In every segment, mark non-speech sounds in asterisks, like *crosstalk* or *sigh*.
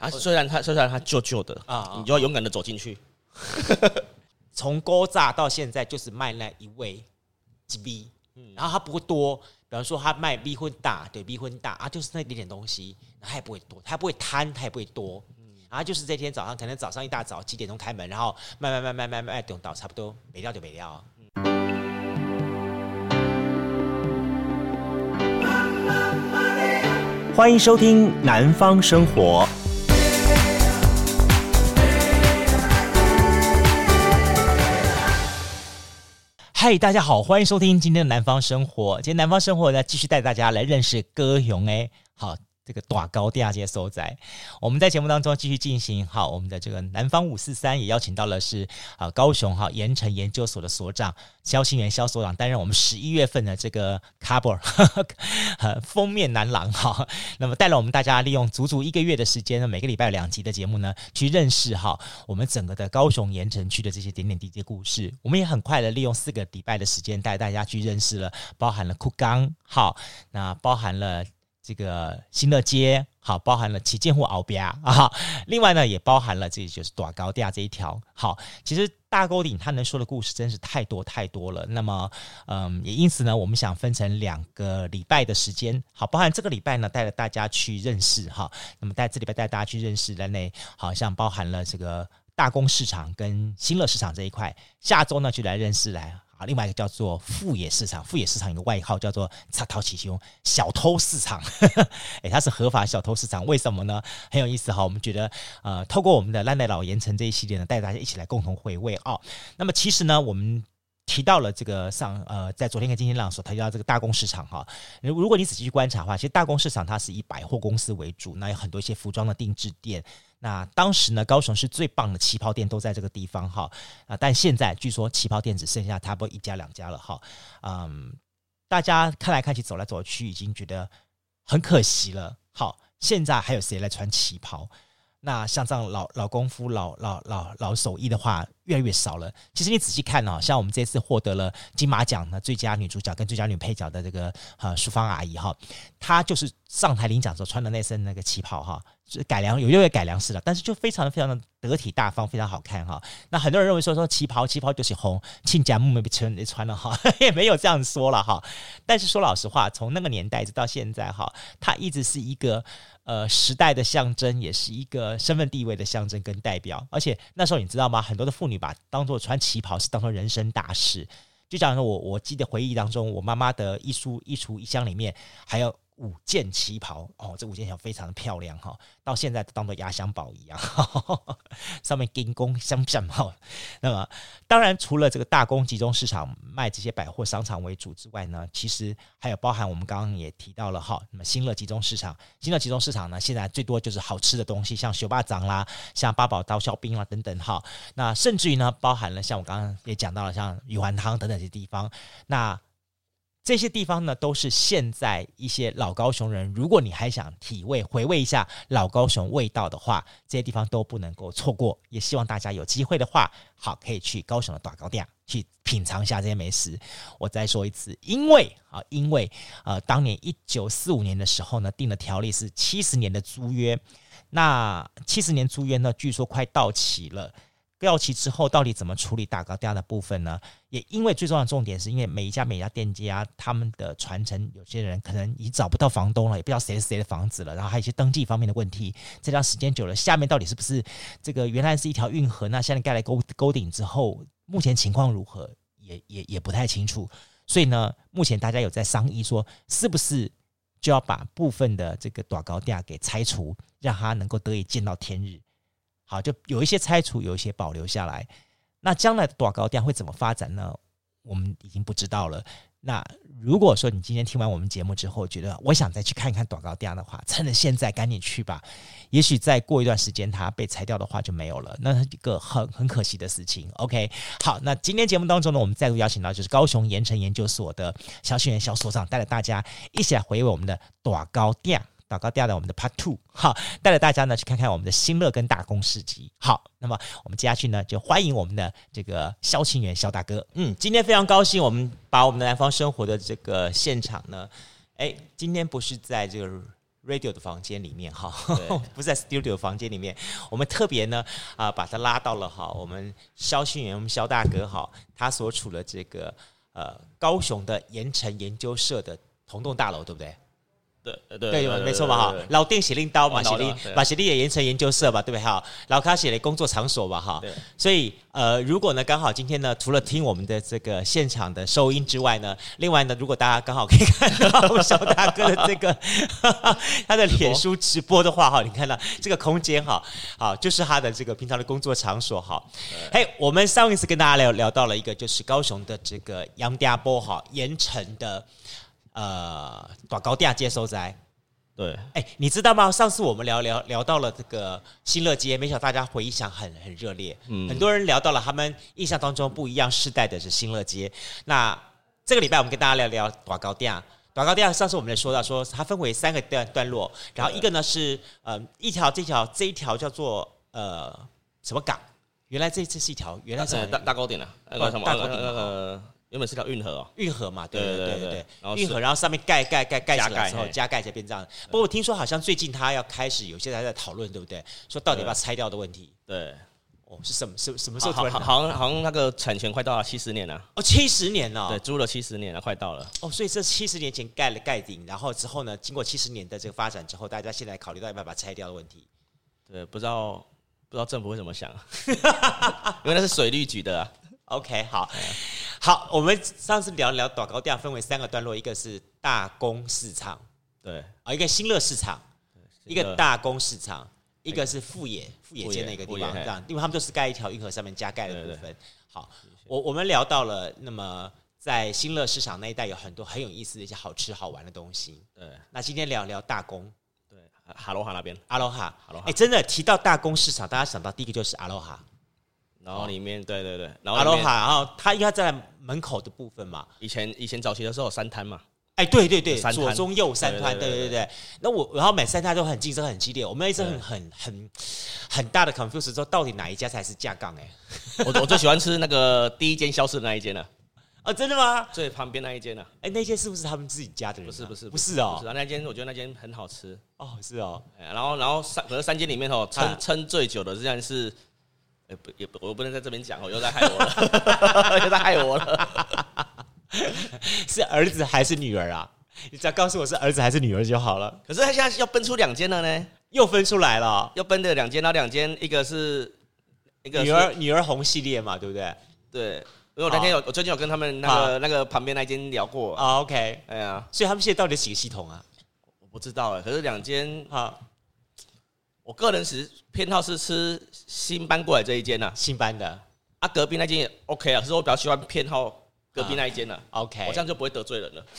啊，虽然他虽然他旧旧的啊，你就要勇敢的走进去。*laughs* 从高炸到现在就是卖那一味鸡米，然后他不会多，比方说他卖米粉大，对，米粉大啊，就是那一点点东西，他也不会多，他不会贪，他也不会多，然后就是这天早上，可能早上一大早几点钟开门，然后卖卖卖卖卖卖，等到差不多没料就没料。欢迎收听《南方生活》。嗨，大家好，欢迎收听今天的《南方生活》。今天《南方生活》呢，继续带大家来认识歌咏。哎。好。这个大高第二届所在，我们在节目当中继续进行。好，我们的这个南方五四三也邀请到了是啊高雄哈盐城研究所的所长萧清元肖所长担任我们十一月份的这个 cover *laughs* 封面男郎哈。那么带了我们大家利用足足一个月的时间呢，每个礼拜有两集的节目呢，去认识哈我们整个的高雄盐城区的这些点点滴滴故事。我们也很快的利用四个礼拜的时间带大家去认识了，包含了库冈好，那包含了。这个新乐街好，包含了旗舰户鳌边啊，另外呢也包含了这就是大高架这一条。好，其实大沟顶他能说的故事真是太多太多了。那么，嗯，也因此呢，我们想分成两个礼拜的时间，好，包含这个礼拜呢带着大家去认识哈，那么带这礼拜带大家去认识的那好像包含了这个大宫市场跟新乐市场这一块，下周呢就来认识来。啊，另外一个叫做富野市场，富野市场有个外号叫做“贼偷奇凶”小偷市场，*laughs* 诶、它是合法小偷市场，为什么呢？很有意思哈。我们觉得，呃，透过我们的烂带老盐城这一系列呢，带大家一起来共同回味哦。那么其实呢，我们提到了这个上，呃，在昨天跟今天浪所提到这个大公市场哈。如果你仔细去观察的话，其实大公市场它是以百货公司为主，那有很多一些服装的定制店。那当时呢，高雄是最棒的旗袍店都在这个地方哈啊，但现在据说旗袍店只剩下差不多一家两家了哈，嗯，大家看来看去走来走去，已经觉得很可惜了。好，现在还有谁来穿旗袍？那像这样老老功夫、老老老老手艺的话，越来越少了。其实你仔细看哦，像我们这次获得了金马奖的最佳女主角跟最佳女配角的这个呃淑芳阿姨哈，她就是上台领奖时候穿的那身那个旗袍哈。改良有因为改良式的，但是就非常非常的得体大方，非常好看哈。那很多人认为说说旗袍旗袍就是红，亲家木没被穿你穿了哈，*laughs* 也没有这样说了哈。但是说老实话，从那个年代直到现在哈，它一直是一个呃时代的象征，也是一个身份地位的象征跟代表。而且那时候你知道吗？很多的妇女把当做穿旗袍是当做人生大事。就讲说我我记得回忆当中，我妈妈的一书一橱一箱里面还有。五件旗袍哦，这五件旗袍非常的漂亮哈，到现在都当做压箱宝一样，呵 *laughs* 呵上面金光相闪哈。那么，当然除了这个大宫集中市场卖这些百货商场为主之外呢，其实还有包含我们刚刚也提到了哈，那么新乐集中市场，新乐集中市场呢，现在最多就是好吃的东西，像手巴掌啦，像八宝刀削冰啦等等哈。那甚至于呢，包含了像我刚刚也讲到了，像玉环汤等等这些地方，那。这些地方呢，都是现在一些老高雄人，如果你还想体味、回味一下老高雄味道的话，这些地方都不能够错过。也希望大家有机会的话，好，可以去高雄的大高店去品尝一下这些美食。我再说一次，因为啊，因为呃，当年一九四五年的时候呢，定了条例是七十年的租约，那七十年租约呢，据说快到期了。到期之后，到底怎么处理大高店的部分呢？也因为最重要的重点是因为每一家每一家店家他们的传承，有些人可能已找不到房东了，也不知道谁是谁的房子了，然后还有一些登记方面的问题。这段时间久了，下面到底是不是这个原来是一条运河？那现在盖了沟沟顶之后，目前情况如何？也也也不太清楚。所以呢，目前大家有在商议说，是不是就要把部分的这个大高店给拆除，让它能够得以见到天日。好，就有一些拆除，有一些保留下来。那将来的大高店会怎么发展呢？我们已经不知道了。那如果说你今天听完我们节目之后，觉得我想再去看一看短高店的话，趁着现在赶紧去吧。也许再过一段时间，它被拆掉的话就没有了，那是一个很很可惜的事情。OK，好，那今天节目当中呢，我们再度邀请到就是高雄盐城研究所的萧清元萧所长，带着大家一起来回味我们的短高调。祷告掉的我们的 Part Two，好，带着大家呢去看看我们的新乐跟大公市集。好，那么我们接下去呢就欢迎我们的这个萧清源萧大哥。嗯，今天非常高兴，我们把我们的南方生活的这个现场呢，哎，今天不是在这个 radio 的房间里面哈，*laughs* 不是在 studio 房间里面，我们特别呢啊、呃、把他拉到了哈，我们肖训元，我们肖大哥哈，他所处的这个呃高雄的盐城研究社的同栋大楼，对不对？对对对，对，没错嘛哈，老店写令刀嘛，写令把写令也盐埕研究社吧，对不对哈？老卡写的工作场所吧哈，所以呃，如果呢刚好今天呢，除了听我们的这个现场的收音之外呢，另外呢，如果大家刚好可以看到小大哥的这个 *laughs* 他的脸书直播的话哈，你看到这个空间哈，好，就是他的这个平常的工作场所哈。嘿，我们上一次跟大家聊聊到了一个就是高雄的这个杨家波哈盐城的。呃，大高店接收灾，对，哎、欸，你知道吗？上次我们聊聊聊到了这个新乐街，没想到大家回忆想很很热烈，嗯，很多人聊到了他们印象当中不一样世代的是新乐街。那这个礼拜我们跟大家聊聊大高店，大高店上次我们也说到说它分为三个段段落，然后一个呢是呃一条这条这一条叫做呃什么港？原来这这是一条原来是大大高店啊，那个什么呃。原本是条运河哦，运河嘛，对对对对对，运河，然后上面盖盖盖盖起来之后加盖才变这样。不过我听说好像最近他要开始有些人在讨论，对不对？说到底要不要拆掉的问题。对，哦，是什么什什么时候？好像好像那个产权快到了七十年了。哦，七十年了。对，租了七十年了，快到了。哦，所以这七十年前盖了盖顶，然后之后呢，经过七十年的这个发展之后，大家现在考虑到要不要把它拆掉的问题。对，不知道不知道政府会怎么想，*laughs* 因为那是水利局的啊。OK，好，好，我们上次聊聊短高调分为三个段落，一个是大公市场，对，啊，一个新乐市场，一个大公市场，一个是富野富野街那个地方，这样，因为他们都是盖一条运河上面加盖的部分。好，我我们聊到了，那么在新乐市场那一带有很多很有意思的一些好吃好玩的东西。对，那今天聊聊大公，对，哈罗哈那边，阿罗哈，哈罗哈，哎，真的提到大公市场，大家想到第一个就是阿罗哈。然后里面，对对对，然后阿罗哈，然后他应该在门口的部分嘛。以前以前早期的时候有三摊嘛。哎，对对对，左中右三摊，对对对。那我然后每三摊都很竞争很激烈，我们一直很很很很大的 confuse，说到底哪一家才是架杠？哎，我我最喜欢吃那个第一间消失的那一间了。啊，*laughs* 真的吗？最旁边那一间呢？哎，那间是不是他们自己家的人？不是不是不是哦，那间我觉得那间很好吃。哦，是哦。然后然后三可是三间里面哦，撑撑最久的，实际上不也不，我不能在这边讲哦，又在害我了，又在害我了。*laughs* 是儿子还是女儿啊？你只要告诉我是儿子还是女儿就好了。可是他现在要分出两间了呢，又分出来了，要分的两间，那两间一个是一个女儿女儿红系列嘛，对不对？对，因为我那天有我最近有跟他们那个那个旁边那间聊过啊。OK，哎呀，所以他们现在到底几个系统啊？我不知道哎，可是两间哈。我个人是偏好是吃新搬过来这一间呐，新搬的啊，隔壁那间也 OK 啊，可是我比较喜欢偏好隔壁那一间呢。OK，我这样就不会得罪人了。*laughs*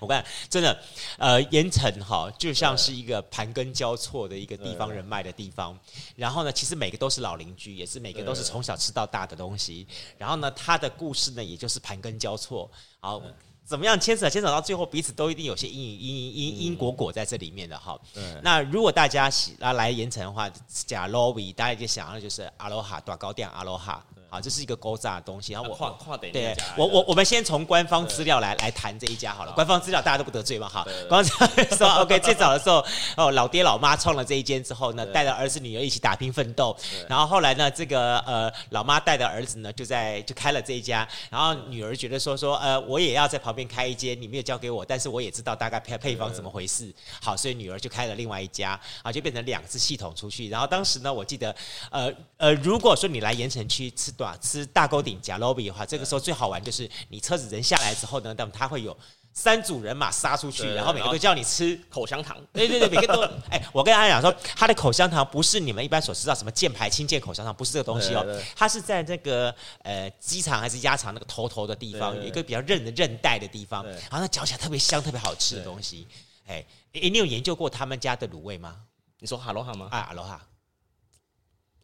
我看真的，呃，盐城哈就像是一个盘根交错的一个地方人脉的地方。然后呢，其实每个都是老邻居，也是每个都是从小吃到大的东西。然后呢，他的故事呢，也就是盘根交错。好。怎么样牵扯牵扯到最后，彼此都一定有些因因因因果果在这里面的哈。那如果大家喜啊来盐城的话，讲 lobby，大家就想要就是阿罗哈短高店阿罗哈。好，这是一个勾诈的东西。然后我跨跨点对，我我我们先从官方资料来来谈这一家好了。官方资料大家都不得罪嘛，哈。官方资料说 *laughs* OK，最早的时候哦，老爹老妈创了这一间之后呢，带着儿子女儿一起打拼奋斗。然后后来呢，这个呃老妈带着儿子呢，就在就开了这一家。然后女儿觉得说说呃，我也要在旁边开一间，你没有交给我，但是我也知道大概配配方怎么回事。好，所以女儿就开了另外一家，啊，就变成两次系统出去。然后当时呢，我记得呃呃，如果说你来盐城区吃。吃大沟顶加 lobby 的话，这个时候最好玩就是你车子人下来之后呢，那么他会有三组人马杀出去，然后每个都叫你吃口香糖。对对对，每个都哎，我跟大家讲说，他的口香糖不是你们一般所知道什么箭牌、轻剑口香糖，不是这个东西哦，它是在那个呃鸡肠还是鸭肠那个头头的地方，有一个比较韧的韧带的地方，然后它嚼起来特别香、特别好吃的东西。哎，你有研究过他们家的卤味吗？你说哈罗哈吗？啊，哈罗哈，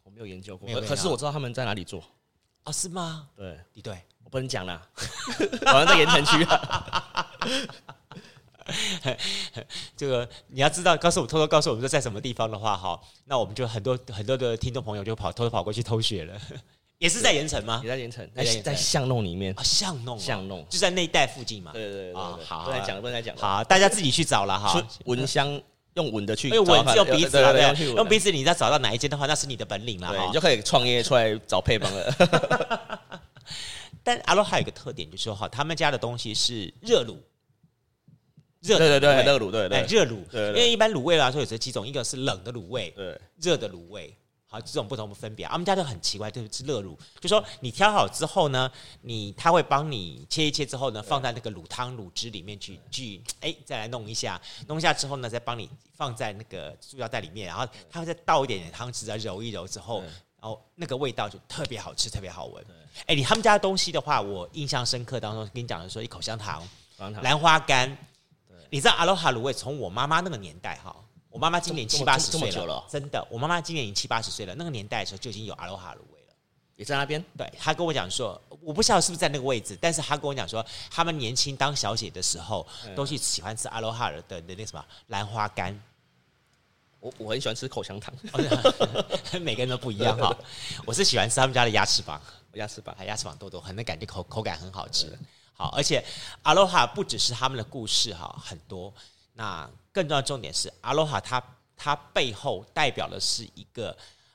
我没有研究过，可是我知道他们在哪里做。哦，是吗？对，你对，我不能讲了，*laughs* 好像在盐城区。*laughs* 这个你要知道，告诉我，偷偷告诉我们说在什么地方的话，哈，那我们就很多很多的听众朋友就跑偷偷跑过去偷学了。*laughs* 也是在盐城吗？也在盐城，在在在巷弄里面啊，巷弄巷弄就在那一带附近嘛。对对对啊，好，不能讲，不能讲。好，大家自己去找了哈。蚊香用闻的去，用闻用鼻子啊，对，用鼻子，你再找到哪一间的话，那是你的本领了哈。你就可以创业出来找配方了。*laughs* 但阿罗还有一个特点，就是说哈，他们家的东西是热卤，热对对对热卤对对。热卤，对，因为一般卤味来说有这几种，一个是冷的卤味，对，热的卤味。好，这种不同的分别，他们家都很奇怪，就是热卤，就说你挑好之后呢，你他会帮你切一切之后呢，放在那个卤汤卤汁里面去去，哎，再来弄一下，弄一下之后呢，再帮你放在那个塑料袋里面，然后他会再倒一点点汤汁，再揉一揉之后，然后那个味道就特别好吃，特别好闻。哎，你他们家的东西的话，我印象深刻当中跟你讲的说，一口香糖、兰花干，你知道阿罗哈卤味从我妈妈那个年代哈。我妈妈今年七八十岁了，了真的。我妈妈今年已经七八十岁了，那个年代的时候就已经有阿罗哈芦味了，也在那边。对，她跟我讲说，我不知道是不是在那个位置，但是她跟我讲说，他们年轻当小姐的时候，都是喜欢吃阿罗哈的的那什么兰花干。我我很喜欢吃口香糖，*laughs* 每个人都不一样哈。我是喜欢吃他们家的鸭翅膀，鸭翅膀，鸭翅膀多多，很能感觉口口感很好吃。好，而且阿罗哈不只是他们的故事哈，很多。那更重要的重点是，阿罗哈它它背后代表的是一个，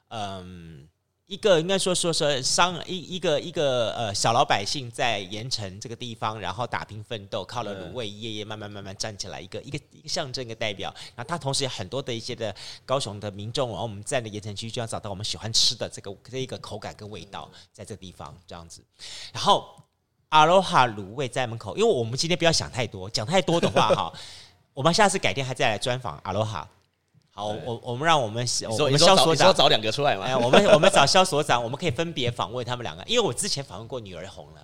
嗯，一个应该说说说商一一个一个呃小老百姓在盐城这个地方，然后打拼奋斗，靠了卤味一页页慢慢慢慢站起来，一个一个一个象征一个代表。然后它同时有很多的一些的高雄的民众，然后我们在的盐城区就要找到我们喜欢吃的这个这一个口感跟味道，在这个地方这样子。然后阿罗哈卤味在门口，因为我们今天不要想太多，讲太多的话哈。我们下次改天还再来专访阿罗哈。好，我我们让我们我们肖所长找两个出来嘛。哎，我们我们找肖所长，我们可以分别访问他们两个，因为我之前访问过女儿红了，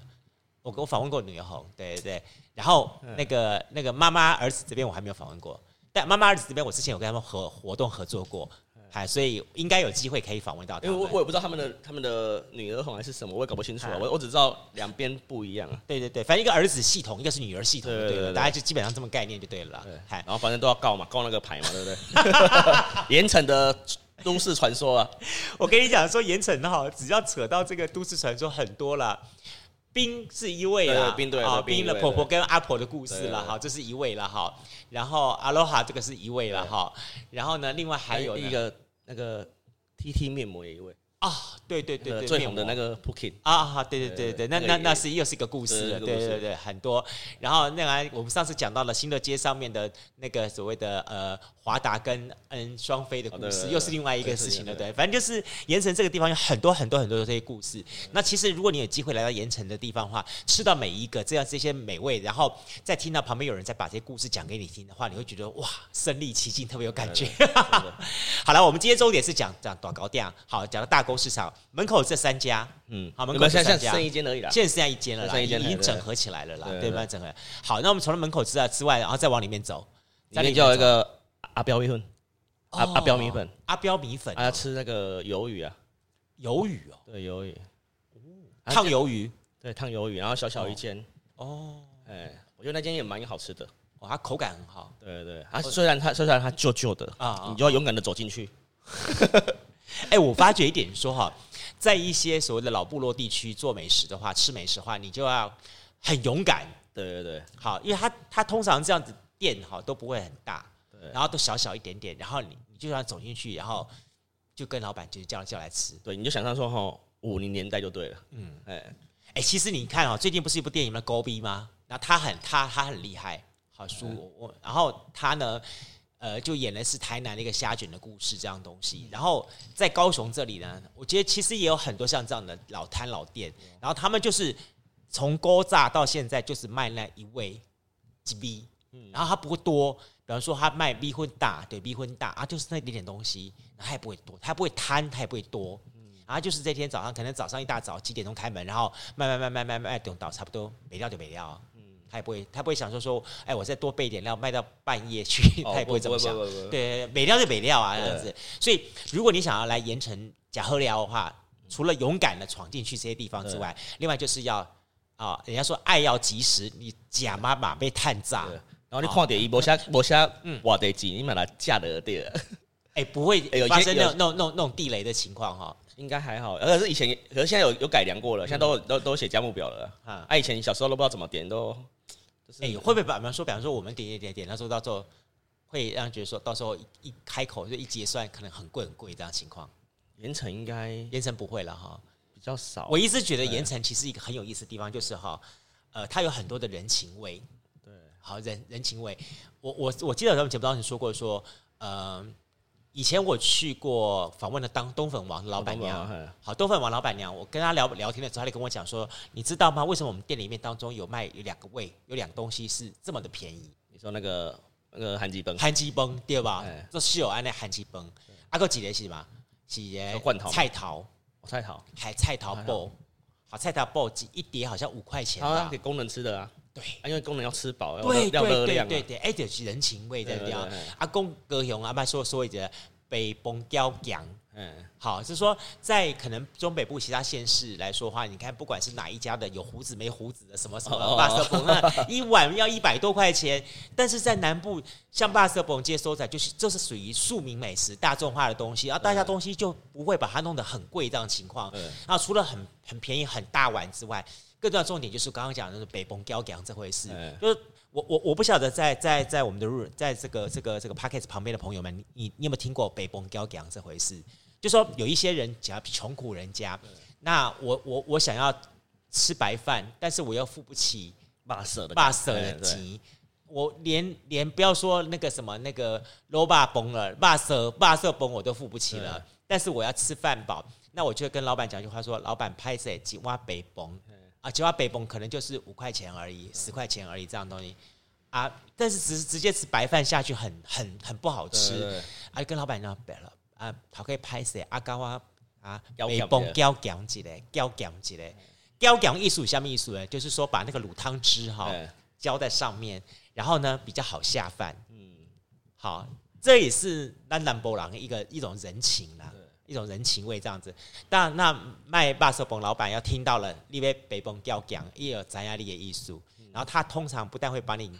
我我访问过女儿红，对对对。然后那个那个妈妈儿子这边我还没有访问过，但妈妈儿子这边我之前有跟他们合活动合作过。哎，所以应该有机会可以访问到他。因为我我也不知道他们的他们的女儿红还是什么，我也搞不清楚啊。我我只知道两边不一样啊。对对对，反正一个儿子系统，一个是女儿系统，对对对，大家就基本上这么概念就对了。对，然后反正都要告嘛，告那个牌嘛，对不对？*laughs* 盐城的都市传说啊，*laughs* 我跟你讲说，盐城哈，只要扯到这个都市传说很多了。冰是一位啦，冰对啊，冰的婆婆跟阿婆的故事了哈，这是一位了哈。然后阿罗哈这个是一位了哈。然后呢，另外还有一个那个。T T 面膜也一位啊，对对对对，最红的那个 Pukin 啊，对对对对，那那那是又是一个故事了，对对对，很多。然后那个我们上次讲到了新乐街上面的那个所谓的呃华达跟嗯双飞的故事，又是另外一个事情了，对。反正就是盐城这个地方有很多很多很多的这些故事。那其实如果你有机会来到盐城的地方的话，吃到每一个这样这些美味，然后再听到旁边有人在把这些故事讲给你听的话，你会觉得哇，身临其境，特别有感觉。*laughs* 好了，我们今天重点是讲讲短高店，好，讲到大沟市场门口这三家，嗯，好，门口这三家，剩一间而已了，现在剩下一间了啦，已经整合起来了啦，对吧？整合。好，那我们除了门口之外之外，然后再往里面走，里面就有一个阿彪米粉，阿阿彪米粉，阿彪米粉，他吃那个鱿鱼啊，鱿鱼哦，对，鱿鱼，烫鱿鱼，对，烫鱿鱼，然后小小一间，哦，哎，我觉得那间也蛮好吃的，哦，它口感很好，对对，它虽然它虽然它旧旧的啊，你就要勇敢的走进去。*laughs* *laughs* 哎、欸，我发觉一点说哈，在一些所谓的老部落地区做美食的话，吃美食的话，你就要很勇敢。对对对，好，因为他他通常这样子店哈都不会很大，然后都小小一点点，然后你你就要走进去，然后就跟老板就叫叫来吃。对，你就想象说哈，五零年代就对了。嗯，哎哎、欸，其实你看哦，最近不是一部电影吗？高逼吗？那他很他他很厉害，好书我、嗯、然后他呢？呃，就演的是台南的一个虾卷的故事这样东西，然后在高雄这里呢，我觉得其实也有很多像这样的老摊老店，然后他们就是从锅炸到现在就是卖那一味鸡 B，，然后他不会多，比方说他卖米粉大，对，米粉大啊，就是那一点点东西，然后他也不会多，他不会贪，他也不会多，然后就是这天早上可能早上一大早几点钟开门，然后卖卖卖卖卖卖，等到差不多没料就没料。他也不会，他不会想说说，哎，我再多备点料卖到半夜去，*laughs* 他也不会这么想。对，美料就美料啊，这样子。所以，如果你想要来盐城假喝料的话，除了勇敢的闯进去这些地方之外，另外就是要啊，人家说爱要及时，你假妈妈被探炸，然后你看点一波下波下，*laughs* 嗯，哇得急，你把它架得对了。哎，不会发生那种那种那种那种地雷的情况哈。应该还好，而是以前，可是现在有有改良过了，现在都、嗯、都都写价目表了。啊。啊，以前小时候都不知道怎么点，都哎、欸，会不会比方说，比方说我们点点点点，那时候到时候会让人觉得说到时候一开口就一结算，可能很贵很贵这样情况。盐城应该盐城不会了哈，比较少。我一直觉得盐城其实一个很有意思的地方，就是哈，呃，它有很多的人情味。对，好人人情味。我我我记得咱们节目当中说过说，呃。以前我去过访问了当冬粉王老板娘，好，冬粉王老板娘，我跟她聊聊天的时候，她就跟我讲说，你知道吗？为什么我们店里面当中有卖有两个味，有两东西是这么的便宜？你说那个那个韩鸡崩，韩鸡崩对吧？这是有安那韩鸡崩，阿哥几个是吗？几个罐头菜桃，菜桃。还菜桃包，好菜头包一碟好像五块钱，啊，给工人吃的啊，对，因为工人要吃饱，对对对对对，哎，就是人情味在掉。阿公高雄阿妈说说一个。北崩雕讲，嗯，好，就是说，在可能中北部其他县市来说的话，你看，不管是哪一家的有胡子没胡子的，什么什么巴色崩，那一碗要一百多块钱，但是在南部，像巴色崩街收仔，就是这是属于庶民美食、大众化的东西，然后大家东西就不会把它弄得很贵这样的情况。嗯，然后除了很很便宜很大碗之外，更重要重点就是刚刚讲的北崩雕讲这回事，就是。我我我不晓得在在在我们的入在这个这个这个 p a c k e t 旁边的朋友们，你你有没有听过北崩雕讲这回事？就说有一些人，假如穷苦人家，那我我我想要吃白饭，但是我又付不起巴色的巴色的钱，我连连不要说那个什么那个罗巴崩了，巴色巴色崩我都付不起了，但是我要吃饭饱，那我就跟老板讲一句话说，老板拍谢几挖北崩。啊，其他北崩可能就是五块钱而已，十块钱而已这样东西啊，但是直直接吃白饭下去很很很不好吃。啊，跟老板娘白了啊，他可以拍摄阿高啊啊，北崩胶讲起来，胶讲起来，胶讲艺术什么艺术呢？就是说把那个卤汤汁哈浇在上面，然后呢比较好下饭。嗯，好，这也是南南波郎一个一种人情啦。一种人情味这样子，但那卖巴手崩老板要听到了，你为北崩吊讲也有咱压力的艺术，然后他通常不但会把你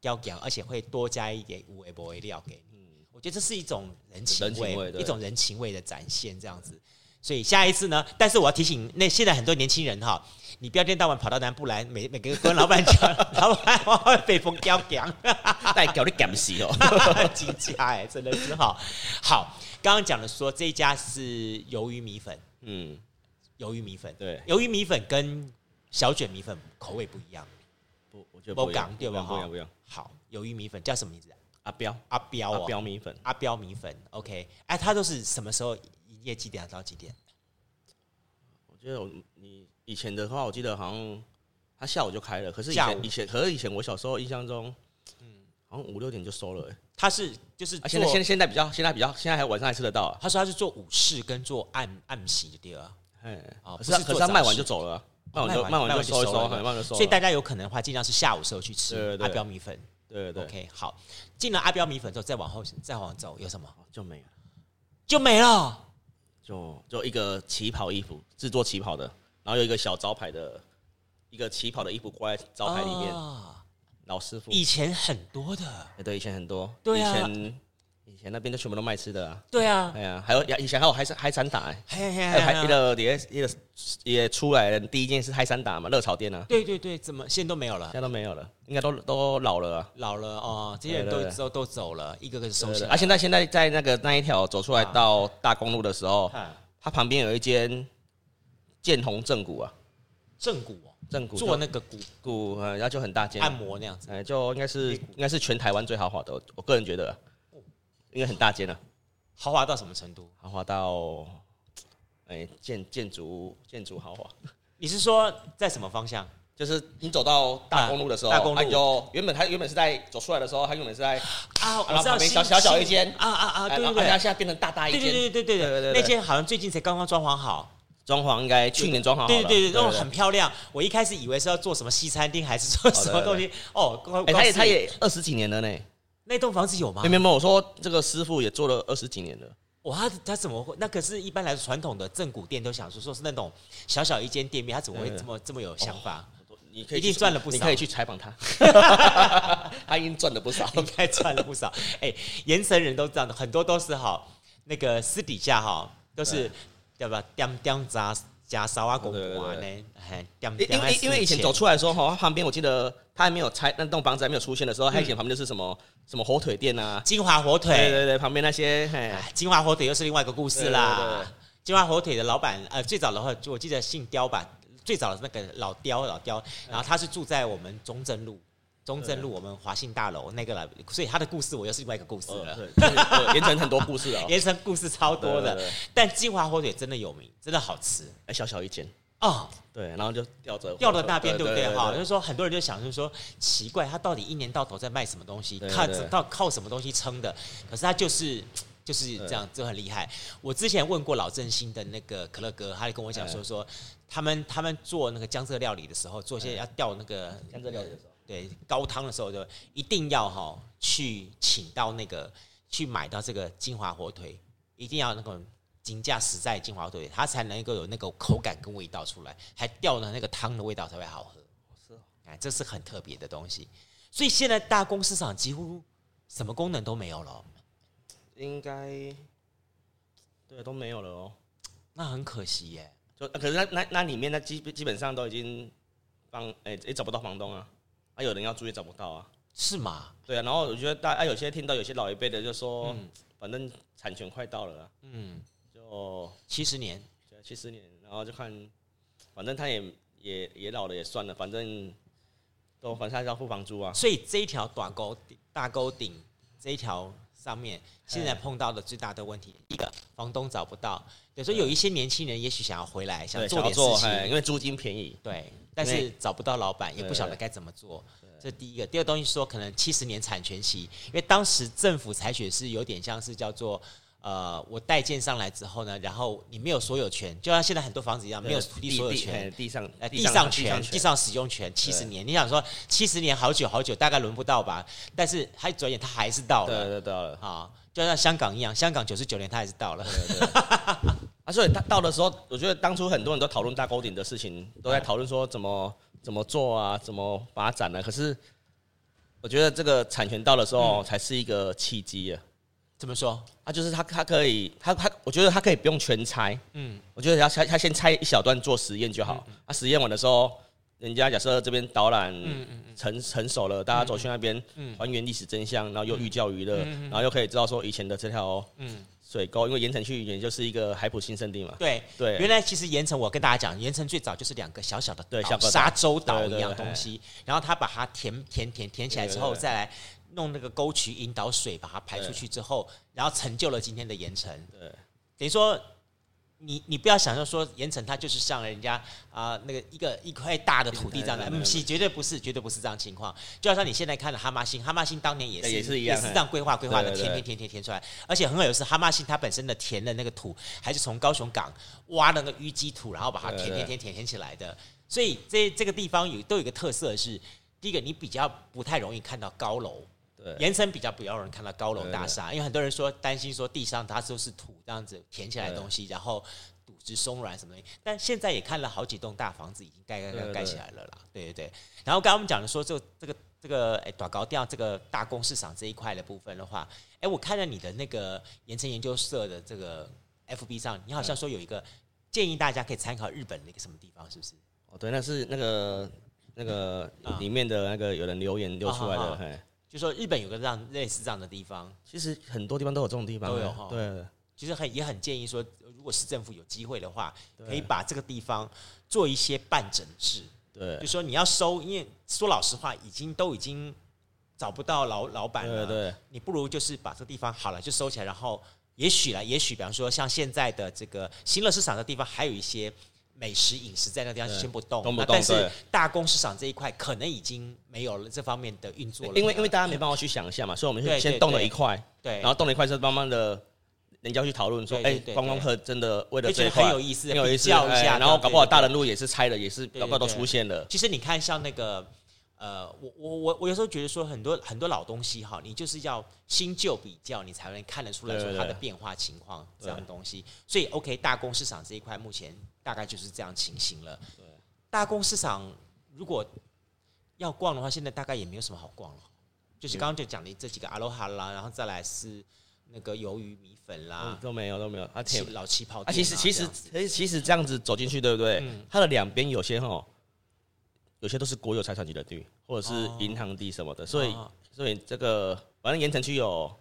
吊讲，而且会多加一点五味博味料给你。我觉得这是一种人情味，一种人情味的展现这样子。所以下一次呢，但是我要提醒那现在很多年轻人哈，你不要一天到晚跑到南部来，每每个跟老板讲，老板我会北崩雕讲，带叫你干死哦，金家哎，真的是好好。刚刚讲的说这一家是鱿鱼米粉，嗯，鱿鱼米粉，对，鱿鱼米粉跟小卷米粉口味不一样，不，我觉得不一样，对吧？不一样，不一样。好，鱿鱼米粉叫什么名字？阿彪，阿彪，阿彪米粉，阿彪米粉。OK，哎，他都是什么时候营业？几点到几点？我记得我你以前的话，我记得好像他下午就开了，可是以前以前，可是以前我小时候印象中，嗯，好像五六点就收了。他是就是现在现现在比较现在比较现在还晚上还吃得到。他说他是做午市跟做暗暗席的店啊。哎，可是可是他卖完就走了，卖完就卖完就收一收，卖完就收。所以大家有可能的话，尽量是下午时候去吃阿彪米粉。对对。OK，好，进了阿彪米粉之后，再往后再往走有什么？就没了，就没了。就就一个旗袍衣服制作旗袍的，然后有一个小招牌的一个旗袍的衣服挂在招牌里面。老师傅，以前很多的，对，以前很多，对啊，以前以前那边都全部都卖吃的啊，对啊，哎呀，还有以前还有海山海产打，还有还一个也也也出来了，第一件是海产打嘛，热炒店啊，对对对，怎么现在都没有了？现在都没有了，应该都都老了，老了哦，这些人都都都走了，一个个收起来。而现在现在在那个那一条走出来到大公路的时候，它旁边有一间建宏正骨啊，正骨。正骨做那个骨骨，然后就很大间。按摩那样子，哎，就应该是应该是全台湾最豪华的，我个人觉得，应该很大间了。豪华到什么程度？豪华到，哎，建建筑建筑豪华。*laughs* 你是说在什么方向？就是你走到大公路的时候，大公路就原本它原本是在走出来的时候，它原本是在啊，我知道小小小一间啊啊啊，对对对，现在变成大大一间，对对对对对对，那间好像最近才刚刚装潢好。装潢应该去年装潢好了，对对对，那种很漂亮。我一开始以为是要做什么西餐厅，还是做什么东西？哦，哎，他也他也二十几年了呢。那栋房子有吗？没有没有，我说这个师傅也做了二十几年了。哇，他他怎么会？那可是一般来说传统的正骨店都想说说是那种小小一间店面，他怎么会这么这么有想法？你可以一定赚了不少，你可以去采访他，*laughs* *laughs* 他已经赚了不少，应该赚了不少。哎，盐城人都这样的，很多都是哈，那个私底下哈都是。对吧？点点炸加烧啊，公馆呢？点点因为因为以前走出来的时候，哈，旁边我记得他还没有拆，那栋房子还没有出现的时候，他以前旁边就是什么什么火腿店啊，金华火腿，对对对，旁边那些，金华火腿又是另外一个故事啦。金华火腿的老板，呃，最早的话，就我记得姓刁吧，最早的那个老刁，老刁，然后他是住在我们中正路，中正路我们华信大楼那个了，所以他的故事我又是另外一个故事了。盐城很多故事啊，*laughs* 盐城故事超多的，但金华火腿真的有名，真的好吃，哎，小小一间。哦，对，然后就吊着吊到那边，对不对？哈，就是说很多人就想，就是说奇怪，他到底一年到头在卖什么东西，靠到靠什么东西撑的？可是他就是。就是这样，就很厉害。我之前问过老振兴的那个可乐哥，他就跟我讲说说，他们他们做那个江浙料理的时候，做些要吊那个江浙料理的时候，对高汤的时候，就一定要哈去请到那个去买到这个金华火腿，一定要那个金价实在金华火腿，它才能够有那个口感跟味道出来，还吊了那个汤的味道才会好喝。是，哎，这是很特别的东西。所以现在大公市场几乎什么功能都没有了。应该对都没有了哦，那很可惜耶。就可是那那那里面那基基本上都已经房哎也找不到房东啊，啊有人要租也找不到啊，是吗？对啊，然后我觉得大家有些听到有些老一辈的就说，反正产权快到了，嗯，就七十年，对，七十年，然后就看，反正他也也也老了也算了，反正都反正还是要付房租啊。所以这一条短沟大沟顶这一条。上面现在碰到的最大的问题，一个房东找不到，对，所以有一些年轻人也许想要回来，想做点事情，因为租金便宜，对，但是找不到老板，也不晓得该怎么做，这第一个。第二个东西说，可能七十年产权期，因为当时政府采取是有点像是叫做。呃，我代建上来之后呢，然后你没有所有权，就像现在很多房子一样，没有土地所有权，地上呃地上权，地上使用权七十年。你想说七十年好久好久，大概轮不到吧？但是他一转眼他还是到了，对对到了啊，就像香港一样，香港九十九年他还是到了。*laughs* 啊，所以他到的时候，我觉得当初很多人都讨论大沟顶的事情，都在讨论说怎么怎么做啊，怎么发展呢？可是我觉得这个产权到的时候才是一个契机啊。怎么说？啊，就是他，他可以，他他，我觉得他可以不用全拆。嗯，我觉得要他他先拆一小段做实验就好。嗯嗯、啊，实验完的时候，人家假设这边导览成成熟了，大家走去那边还原历史真相，然后又寓教于乐，然后又可以知道说以前的这条水沟，因为盐城区也就是一个海埔新胜地嘛。对对，原来其实盐城，我跟大家讲，盐城最早就是两个小小的对像沙洲岛一样东西，然后他把它填填填填起来之后再来。弄那个沟渠引导水把它排出去之后，然后成就了今天的盐城。对，等于说你你不要想象说盐城它就是像人家啊、呃、那个一个一块大的土地这样的，嗯是，绝对不是，绝对不是这样情况。就好像你现在看的哈玛星，哈玛星当年也是也是一样，也是这样规划规划的，填填填填填出来。而且很有意思，哈玛星它本身的填的那个土，还是从高雄港挖的那个淤积土，然后把它填填填填填起来的。所以这这个地方有都有一个特色是，第一个你比较不太容易看到高楼。盐城比较不要人看到高楼大厦，因为很多人说担心说地上它都是土这样子填起来的东西，然后土质松软什么的。但现在也看了好几栋大房子已经盖盖盖起来了啦，对对对。然后刚刚我们讲的说这这个这个哎短高调这个大公市场这一块的部分的话，哎，我看了你的那个盐城研究社的这个 FB 上，你好像说有一个建议大家可以参考日本的一个什么地方，是不是？哦，对，那是那个那个里面的那个有人留言留出来的，嘿。就说日本有个这样类似这样的地方，其实很多地方都有这种地方，都有哈。对，其实很也很建议说，如果市政府有机会的话，可以把这个地方做一些半整治。对，就说你要收，因为说老实话，已经都已经找不到老老板了。对，你不如就是把这个地方好了就收起来，然后也许了，也许比方说像现在的这个新乐市场的地方，还有一些。美食饮食在那地方先不动，动不动，但是大公市场这一块可能已经没有了这方面的运作了。因为因为大家没办法去想象嘛，所以我们就先动了一块，对，然后动了一块之后，慢慢的人家去讨论说，哎，观光客真的为了这块很有意思，很有意思，然后搞不好大人路也是拆了，也是搞不好都出现了。其实你看，像那个呃，我我我我有时候觉得说，很多很多老东西哈，你就是要新旧比较，你才能看得出来说它的变化情况这样的东西。所以 OK，大公市场这一块目前。大概就是这样情形了。对，大公市场如果要逛的话，现在大概也没有什么好逛了。就是刚刚就讲的这几个阿罗哈啦，然后再来是那个鱿鱼米粉啦，嗯、都没有都没有。啊，且老气泡啊，其实其实其实其实这样子走进去，对不对？嗯、它的两边有些哈，有些都是国有财产局的地，或者是银行地什么的，哦、所以所以这个反正盐城区有，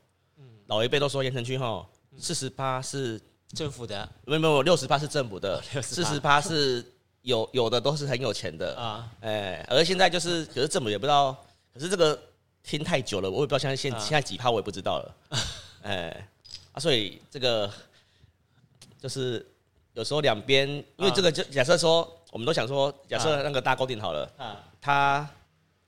老一辈都说盐城区哈，四十八是政府的，没有没有六十八是政府的，*laughs* 四十八是有有的都是很有钱的啊，哎，而现在就是可是政府也不知道，可是这个。听太久了，我也不知道现在现现在几趴，我也不知道了。*laughs* 哎，啊，所以这个就是有时候两边，因为这个就假设说，我们都想说，假设那个大沟顶好了，啊。它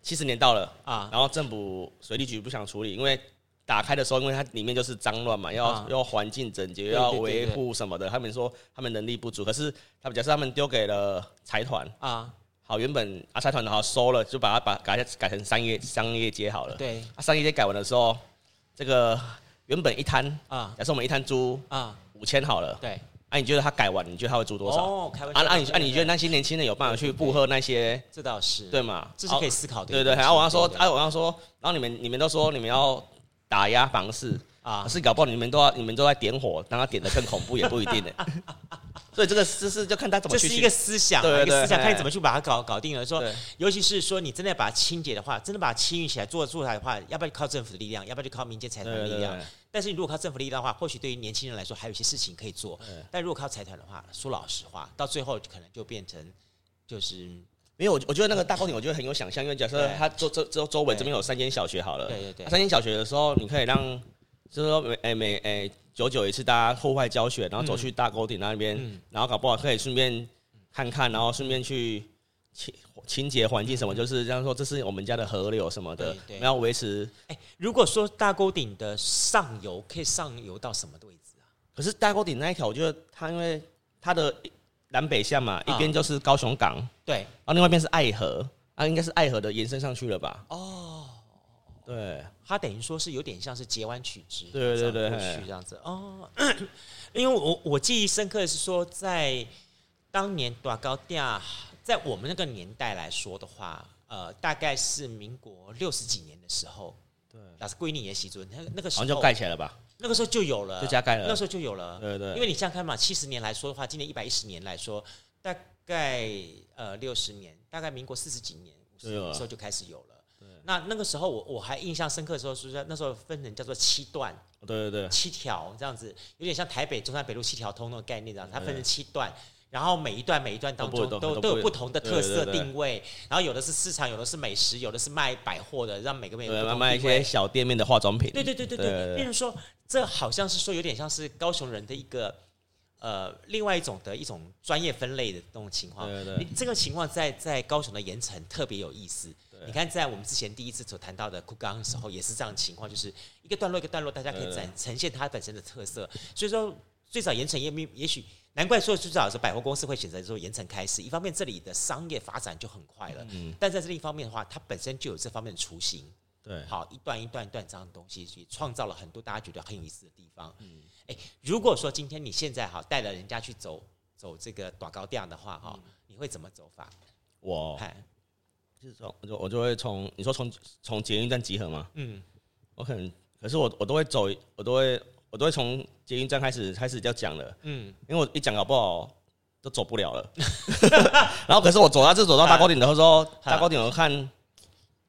七十年到了啊，然后政府水利局不想处理，因为打开的时候，因为它里面就是脏乱嘛，要要环境整洁，要维护什么的，他们说他们能力不足，可是他们假设他们丢给了财团啊。好，原本阿财团的话收了，就把它把改改成商业商业街好了。对，啊，商业街改完的时候，这个原本一摊啊，假设我们一摊租啊。五千好了。对，啊，你觉得他改完，你觉得他会租多少？哦，开玩笑。啊，啊，你啊，你觉得那些年轻人有办法去附和那些？这倒是，对嘛？这是可以思考的。对对，然后我要说，哎，我要说，然后你们你们都说你们要打压房市啊，*laughs* 可是搞不好你们都要你们都在点火，让他点的更恐怖也不一定呢。所以这个思是就看他怎么去，这是一个思想，对对对，一个思想，看你怎么去把它搞搞定了。说，尤其是说你真的要把它清洁的话，真的把它清运起来做做出来的话，要不要靠政府的力量？要不要就靠民间财团的力量？但是你如果靠政府力量的话，或许对于年轻人来说还有一些事情可以做。但如果靠财团的话，说老实话，到最后可能就变成就是，没有我我觉得那个大沟顶，我觉得很有想象，因为假设他周周周周围这边有三间小学好了，对对对，三间小学的时候，你可以让就是说每哎每哎。久久一次，大家户外教学，然后走去大沟顶那边，嗯、然后搞不好可以顺便看看，然后顺便去清清洁环境什么，就是这样说，这是我们家的河流什么的，然后维持。哎、欸，如果说大沟顶的上游可以上游到什么的位置啊？可是大沟顶那一条，我觉得它因为它的南北向嘛，一边就是高雄港，对，然后另外一边是爱河，啊，应该是爱河的延伸上去了吧？哦。对，它等于说是有点像是截弯取直，对对对，这样子哦。*coughs* 因为我我记忆深刻的是说，在当年大高调，在我们那个年代来说的话，呃，大概是民国六十几年的时候，对，那是桂林也习尊，那那个时候就盖起来了吧？那个时候就有了，就加盖了，那时候就有了，对对。因为你想想看嘛，七十年来说的话，今年一百一十年来说，大概呃六十年，大概民国四十几年，五十年的时候就开始有了。那那个时候我我还印象深刻的时候是说，那时候分成叫做七段，对对对，七条这样子，有点像台北中山北路七条通那种概念这样，它分成七段，然后每一段每一段当中都都，都有不同的特色定位，然后有的是市场，有的是美食，有的是卖百货的，让每个每个卖一些小店面的化妆品，对对对对对，变成说这好像是说有点像是高雄人的一个。呃，另外一种的一种专业分类的那种情况，对对对，你这个情况在在高雄的盐城特别有意思。对你看，在我们之前第一次所谈到的库冈的时候，也是这样的情况，就是一个段落一个段落，大家可以展呈现它本身的特色。所以说，最早盐城也也许难怪说最早是百货公司会选择说盐城开始，一方面这里的商业发展就很快了，嗯，但在这另一方面的话，它本身就有这方面的雏形。对，好，一段一段一段这样的东西，去创造了很多大家觉得很有意思的地方。嗯。欸、如果说今天你现在哈带了人家去走走这个短高调的话哈，嗯、你会怎么走法？我，就是从我就我就会从你说从从捷运站集合吗？嗯，我可能可是我我都会走，我都会我都会从捷运站开始开始要讲了。嗯，因为我一讲搞不好都走不了了。*laughs* 然后可是我走到这走到大高顶的时候，*laughs* 大高顶我看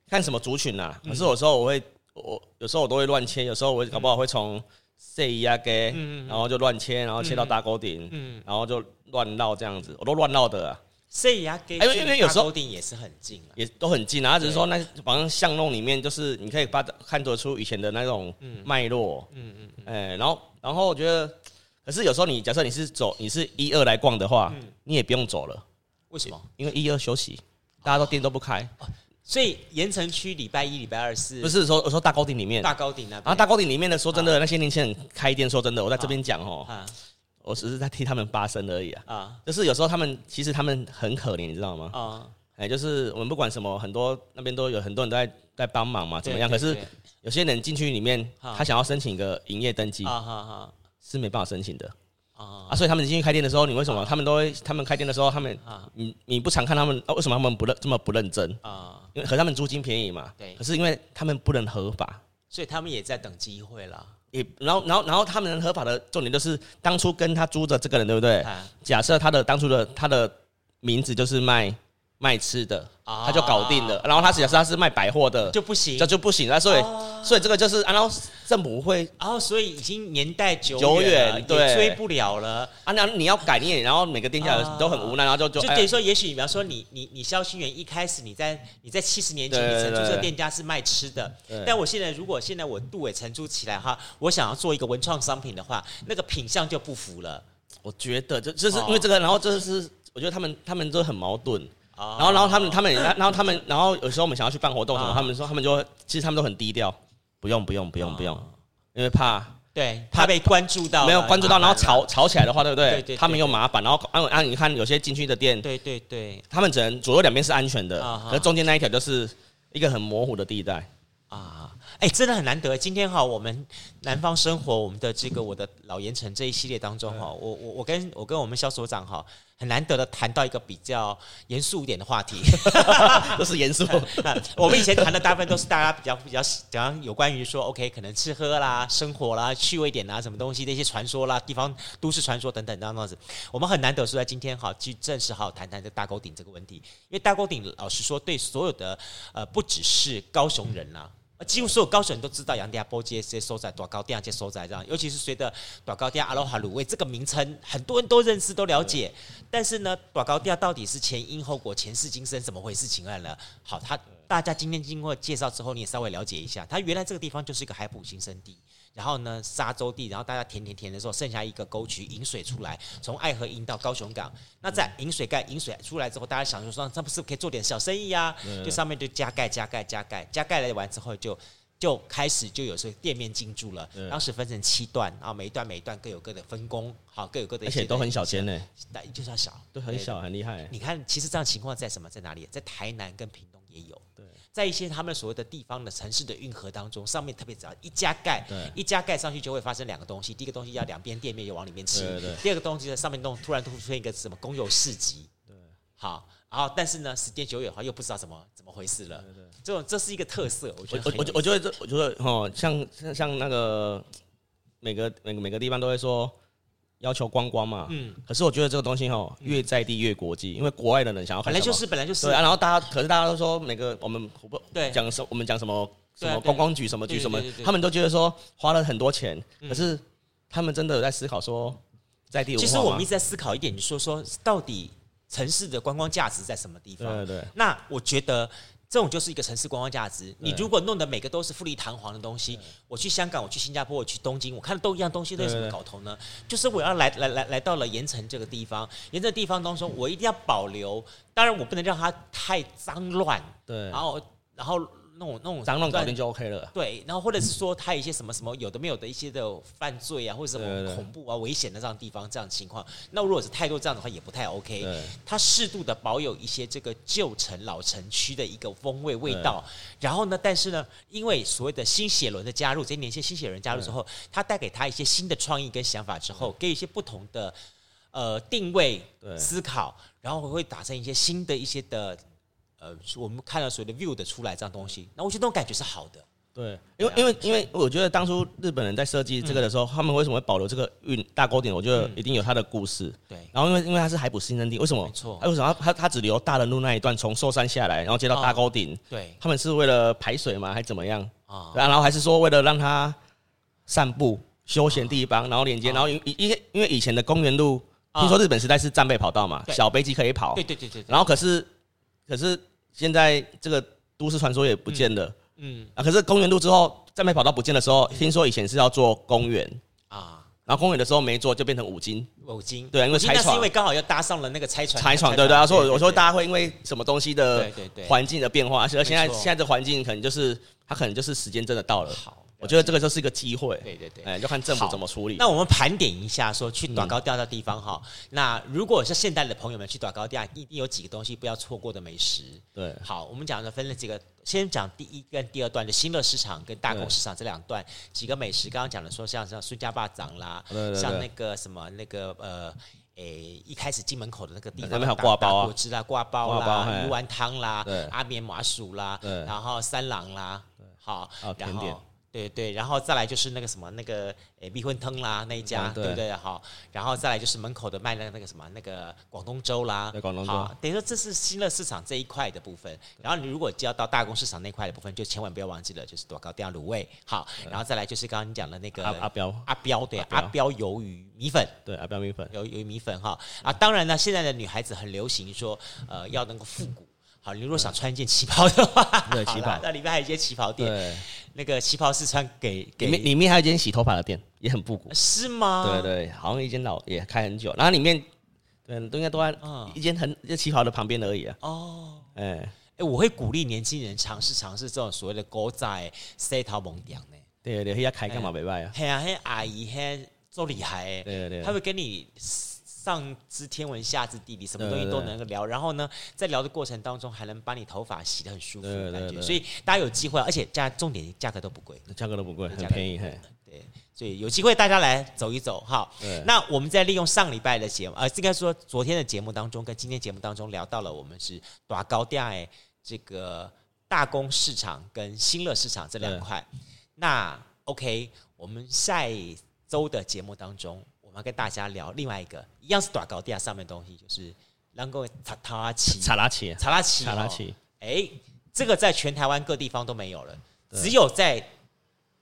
看什么族群啊？可是有时候我会我有时候我都会乱切，有时候我搞不好会从。C 压给，然后就乱切，然后切到大高顶，然后就乱绕这样子，我都乱绕的啊。C 压给，因为因为有时候顶也是很近，也都很近啊。只是说那反正巷弄里面，就是你可以把看得出以前的那种脉络，嗯嗯，哎，然后然后我觉得，可是有时候你假设你是走你是一二来逛的话，你也不用走了。为什么？因为一二休息，大家都店都不开。所以盐城区礼拜一、礼拜二是不是说我说大高顶里面？大高顶那边，然后大高顶里面的，说真的，那些年轻人开店，说真的，我在这边讲哦，我只是在替他们发声而已啊。啊，就是有时候他们其实他们很可怜，你知道吗？啊，哎，就是我们不管什么，很多那边都有很多人都在在帮忙嘛，怎么样？可是有些人进去里面，他想要申请一个营业登记，是没办法申请的。啊，所以他们进去开店的时候，你为什么他们都会？他们开店的时候，他们你你不常看他们，为什么他们不认这么不认真啊？因为和他们租金便宜嘛。对。可是因为他们不能合法，所以他们也在等机会了。也然后然后然后他们合法的重点就是当初跟他租的这个人对不对？啊假设他的当初的他的名字就是卖卖吃的，啊他就搞定了。然后他假设他是卖百货的，就不行这就不行。了所以所以这个就是，然后政府会然后所以已经年代久久远了，远对也追不了了。啊，那你要改念，然后每个店家都很无奈，然后就就哎就等于说，也许你比方说你你你肖新元一开始你在你在七十年前你承租这个店家是卖吃的，但我现在如果现在我杜伟承租起来哈，我想要做一个文创商品的话，那个品相就不符了。我觉得就就是哦因为这个，然后这是我觉得他们他们都很矛盾。然然后，然后他们，他们，然后他们，然后有时候我们想要去办活动什么，啊。他们说，他们就其实他们都很低调，不用，不用，不用，不用，因为怕对怕被关注到，没有关注到，然后吵吵起来的话，对不对？对对对他们又麻烦，然后按按你看有些进去的店，对对对。他们只能左右两边是安全的啊，哈可中间那一条就是一个很模糊的地带。啊，哎，真的很难得。今天哈，我们南方生活，我们的这个我的老盐城这一系列当中哈，我我我跟我跟我们肖所长哈，很难得的谈到一个比较严肃一点的话题。*laughs* *laughs* 都是严肃。*laughs* 我们以前谈的大部分都是大家比较比较讲有关于说 OK，可能吃喝啦、生活啦、趣味点啦、什么东西的一些传说啦、地方都市传说等等这样子。我们很难得说在今天哈去正式好好谈谈这大沟顶这个问题，因为大沟顶老实说对所有的呃不只是高雄人啦。几乎所有高雄人都知道杨家波街这些所在，短高店这些所在这样，尤其是随着短高店阿罗哈鲁味这个名称，很多人都认识都了解。但是呢，短高店到底是前因后果、前世今生怎么回事情案呢？好，他大家今天经过介绍之后，你也稍微了解一下，他原来这个地方就是一个海捕新生地。然后呢，沙洲地，然后大家填填填的时候，剩下一个沟渠引水出来，从爱河引到高雄港。那在引水盖引水出来之后，大家想说，那不是可以做点小生意啊？就上面就加盖加盖加盖加盖了完之后就，就就开始就有时候店面进驻了。当时分成七段，然后每一段每一段各有各的分工，好，各有各的而且都很小间呢，但就是要小，都很小，很厉害。你看，其实这样情况在什么？在哪里？在台南跟屏东也有。对，在一些他们所谓的地方的城市的运河当中，上面特别只要一加盖，对。一加盖上去就会发生两个东西。第一个东西要两边店面就往里面吃，对对。对第二个东西在上面弄突然突出现一个什么公有市集，对，好，然后但是呢，时间久远的话又不知道怎么怎么回事了。对对这种这是一个特色，我觉我得我觉得这，我觉得哦，像像像那个每个每个每个地方都会说要求观光嘛，嗯，可是我觉得这个东西哦，越在地越国际，因为国外的人想要本来就是本来就是。对啊，然后大家可是大家都说每个我们我不对。讲什我们讲什么什么观光局什么局什么他们都觉得说花了很多钱，嗯。可是他们真的有在思考说在地其实我们一直在思考一点，你说说到底城市的观光价值在什么地方？对对对。那我觉得这种就是一个城市观光价值。你如果弄得每个都是富丽堂皇的东西，我去香港，我去新加坡，我去东京，我看的都一样东西，都有什么搞头呢？就是我要来来来来到了盐城这个地方，盐城地方当中，我一定要保留。当然，我不能让它太脏乱，对，然后然后那种那种脏乱搞定就 OK 了。对，然后或者是说它有一些什么什么有的没有的一些的犯罪啊，或者什么恐怖啊、危险的这样地方这样的情况，那如果是太多这样的话，也不太 OK 对。它适度的保有一些这个旧城老城区的一个风味味道，然后呢，但是呢，因为所谓的新血轮的加入，这些年轻新血轮加入之后，他带给他一些新的创意跟想法之后，给予一些不同的呃定位对。思考，然后会打成一些新的一些的呃，我们看了所谓的 view 的出来这样东西，那我觉得那种感觉是好的。对，因为因为因为我觉得当初日本人在设计这个的时候，他们为什么会保留这个运大沟顶？我觉得一定有他的故事。对然后因为因为它是海埔新生地，为什么？没错他为什么他他只留大人路那一段从寿山下来，然后接到大沟顶？对他们是为了排水吗？还是怎么样？啊然后还是说为了让他散步休闲地方，然后连接，然后因因因为以前的公园路，啊听说日本时代是战备跑道嘛，小飞机可以跑对。对对对，对然后可是可是现在这个都市传说也不见了。嗯啊，可是公园路之后，再没跑道不见的时候，听说以前是要做公园，啊，然后公园的时候没做，就变成五金。五金。对因为拆床那是因为刚好又搭上了那个拆船，拆船，对对啊，所以我说大家家会因为什么东西的对对对。环境的变化，而且现在没错。现在这环境可能就是它可能就是时间真的到了，好，我觉得这个就是一个机会，对对对。哎，就看政府怎么处理。那我们盘点一下，说去短高调的地方哈。那如果是现代的朋友们去短高调，一定有几个东西不要错过的美食。对好，我们讲的分了几个，先讲第一跟第二段的新乐市场跟大公市场这两段几个美食。刚刚讲的说像像孙家坝掌啦，像那个什么那个呃。诶，一开始进门口的那个地方，那边还有挂包啊果汁啦、挂包啦、嘿鱼丸汤啦、阿棉麻薯啦，然后三郎啦，好，然甜点后对对，然后再来就是那个什么那个诶蜜粉汤啦那一家，对不对？好，然后再来就是门口的卖的那个什么那个广东粥啦，广东粥。好，等于说这是新乐市场这一块的部分。然后你如果就要到大公市场那块的部分，就千万不要忘记了，就是多高调卤味。好，然后再来就是刚刚你讲的那个阿阿彪阿彪对阿彪鱿鱼米粉，对阿彪米粉鱿鱿鱼米粉哈啊，当然呢，现在的女孩子很流行说呃要能够复古。好，你如果想穿一件旗袍的话，*laughs* 对旗袍，那里面还有一间旗袍店。那个旗袍是穿给给里面，里面还有一间洗头发的店，也很复古。是吗？对对，好像一间老也开很久，然后里面对都应该都在一间很就旗袍的旁边而已啊。哦，哎哎，我会鼓励年轻人尝试尝试这种所谓的古早西头门店呢。对对，要开干嘛没办啊？嘿啊嘿，阿姨嘿，做厉害哎。对对，他会跟你。上知天文下知地理，什么东西都能够聊。然后呢，在聊的过程当中，还能把你头发洗得很舒服的感觉。所以大家有机会，而且价重点价格都不贵，价格都不贵，很便宜。对，所以有机会大家来走一走哈。那我们再利用上礼拜的节目，呃，应该说昨天的节目当中，跟今天节目当中聊到了，我们是大高调哎，这个大公市场跟新乐市场这两块。那 OK，我们下一周的节目当中。我要跟大家聊另外一个，一样是短高地啊上面的东西，就是能够查拉奇、查拉奇、查拉奇、查拉奇。哎，这个在全台湾各地方都没有了，只有在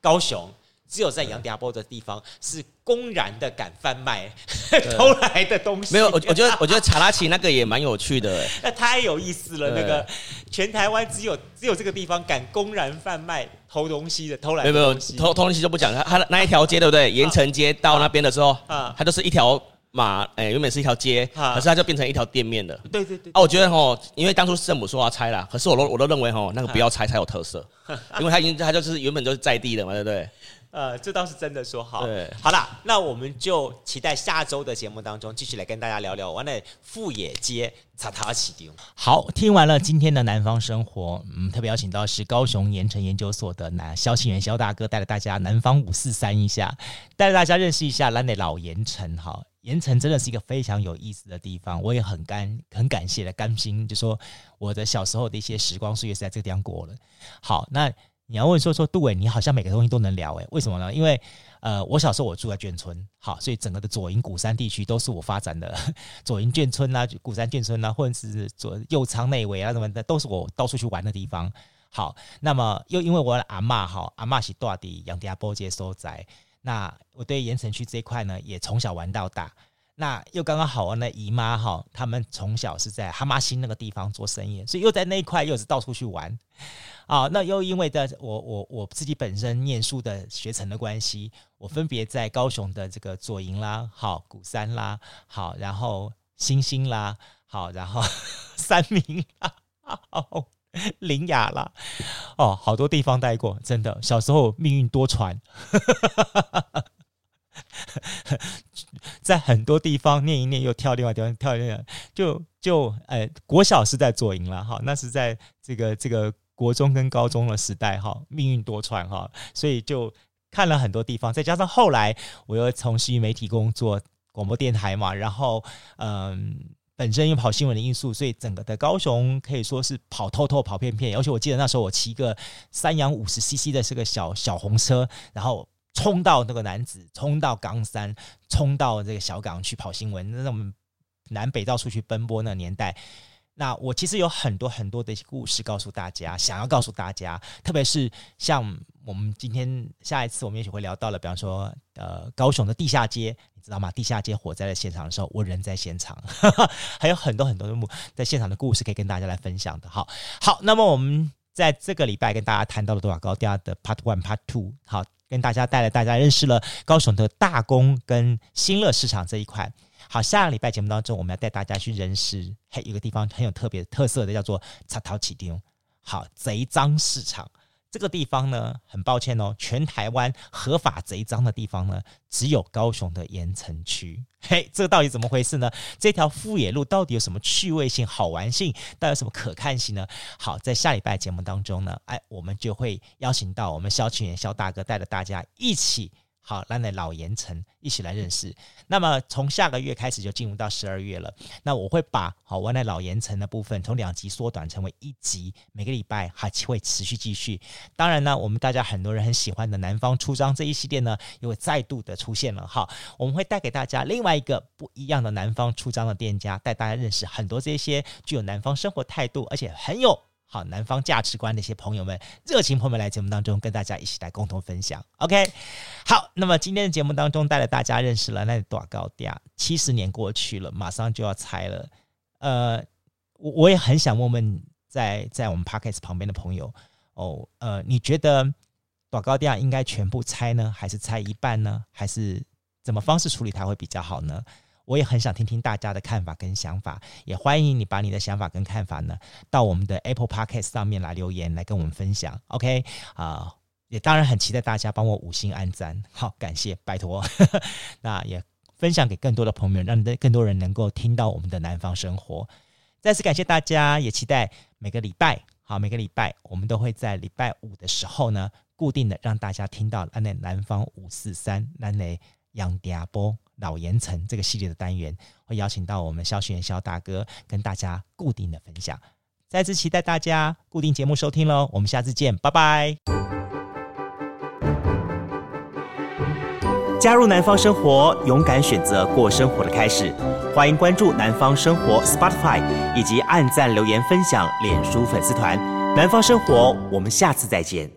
高雄。只有在杨家坡的地方是公然的敢贩卖 *laughs* 偷来的东西。没有，我我觉得我觉得查拉奇那个也蛮有趣的，那太有意思了。那个全台湾只有只有这个地方敢公然贩卖偷东西的偷来的东西。没有没有偷偷东西就不讲了。他那一条街对不对？盐城街到那边的时候，啊，它就是一条马，哎，原本是一条街，可是它就变成一条店面了。对对对。啊，我觉得吼，因为当初圣母说要拆啦，可是我都我都认为吼，那个不要拆才有特色，*laughs* 因为它已经它就是原本就是在地的嘛，对不对？呃，这倒是真的说好。对，好了，那我们就期待下周的节目当中继续来跟大家聊聊完了富野街茶塔起丢。好，听完了今天的南方生活，嗯，特别邀请到是高雄盐城研究所的南萧庆元萧大哥，带着大家南方五四三一下，带着大家认识一下兰内老盐城。哈，盐城真的是一个非常有意思的地方，我也很感很感谢的甘心，就说我的小时候的一些时光岁月是在这个地方过了。好，那。你要问说说杜伟，你好像每个东西都能聊诶？为什么呢？因为呃，我小时候我住在眷村，好，所以整个的左营鼓山地区都是我发展的 *laughs* 左营眷村啊，鼓山眷村啊，或者是左右仓内围啊什么的，都是我到处去玩的地方。好，那么又因为我的阿嬷哈，阿嬷是住在杨家坡街所在，那我对盐城区这一块呢，也从小玩到大。那又刚刚好啊，那姨妈哈，他们从小是在哈玛星那个地方做生意，所以又在那一块又是到处去玩，啊，那又因为的我我我自己本身念书的学程的关系，我分别在高雄的这个左营啦，好鼓山啦，好然后新兴啦，好然后 *laughs* 三民啦，好苓雅啦，哦，好多地方待过，真的小时候命运多舛。在很多地方念一念，又跳另外地方跳另外，就就呃，国小是在左营了哈，那是在这个这个国中跟高中的时代哈，命运多舛哈，所以就看了很多地方，再加上后来我又从事于媒体工作，广播电台嘛，然后嗯，本身又跑新闻的因素，所以整个的高雄可以说是跑透透、跑遍遍，而且我记得那时候我骑个三阳五十 CC 的这个小小红车，然后。冲到那个男子，冲到冈山，冲到这个小港去跑新闻。那种南北到处去奔波那年代，那我其实有很多很多的故事告诉大家，想要告诉大家。特别是像我们今天下一次，我们也许会聊到了，比方说呃高雄的地下街，你知道吗？地下街火灾的现场的时候，我人在现场，*laughs* 还有很多很多的在现场的故事可以跟大家来分享的。好，好，那么我们在这个礼拜跟大家谈到了大高店的 Part One、Part Two，好。跟大家带来，大家认识了高雄的大工跟新乐市场这一块。好，下个礼拜节目当中，我们要带大家去认识，嘿有个地方很有特别特色的，叫做贼头起丁。好，贼脏市场。这个地方呢，很抱歉哦，全台湾合法贼赃的地方呢，只有高雄的盐埕区。*laughs* 嘿，这个到底怎么回事呢？这条富野路到底有什么趣味性、好玩性？到底有什么可看性呢？好，在下礼拜节目当中呢，哎，我们就会邀请到我们萧群元萧大哥，带着大家一起好，来来老盐城一起来认识。那么从下个月开始就进入到十二月了。那我会把好湾来老盐城的部分从两集缩短成为一集，每个礼拜还会持续继续。当然呢，我们大家很多人很喜欢的南方出张这一系列呢，又会再度的出现了哈。我们会带给大家另外一个不一样的南方出张的店家，带大家认识很多这些具有南方生活态度，而且很有。好，南方价值观的一些朋友们，热情朋友们来节目当中跟大家一起来共同分享。OK，好，那么今天的节目当中带了大家认识了那大高店，七十年过去了，马上就要拆了。呃，我我也很想问问在在我们 Podcast 旁边的朋友哦，呃，你觉得大高店应该全部拆呢，还是拆一半呢，还是怎么方式处理它会比较好呢？我也很想听听大家的看法跟想法，也欢迎你把你的想法跟看法呢，到我们的 Apple Podcast 上面来留言，来跟我们分享。OK 啊、也当然很期待大家帮我五星按赞，好，感谢，拜托。*laughs* 那也分享给更多的朋友，让更多人能够听到我们的南方生活。再次感谢大家，也期待每个礼拜，好，每个礼拜我们都会在礼拜五的时候呢，固定的让大家听到安内南方五四三安内杨家波。老盐城这个系列的单元，会邀请到我们萧训元萧大哥跟大家固定的分享。再次期待大家固定节目收听喽，我们下次见，拜拜。加入南方生活，勇敢选择过生活的开始。欢迎关注南方生活 Spotify，以及按赞留言分享脸书粉丝团。南方生活，我们下次再见。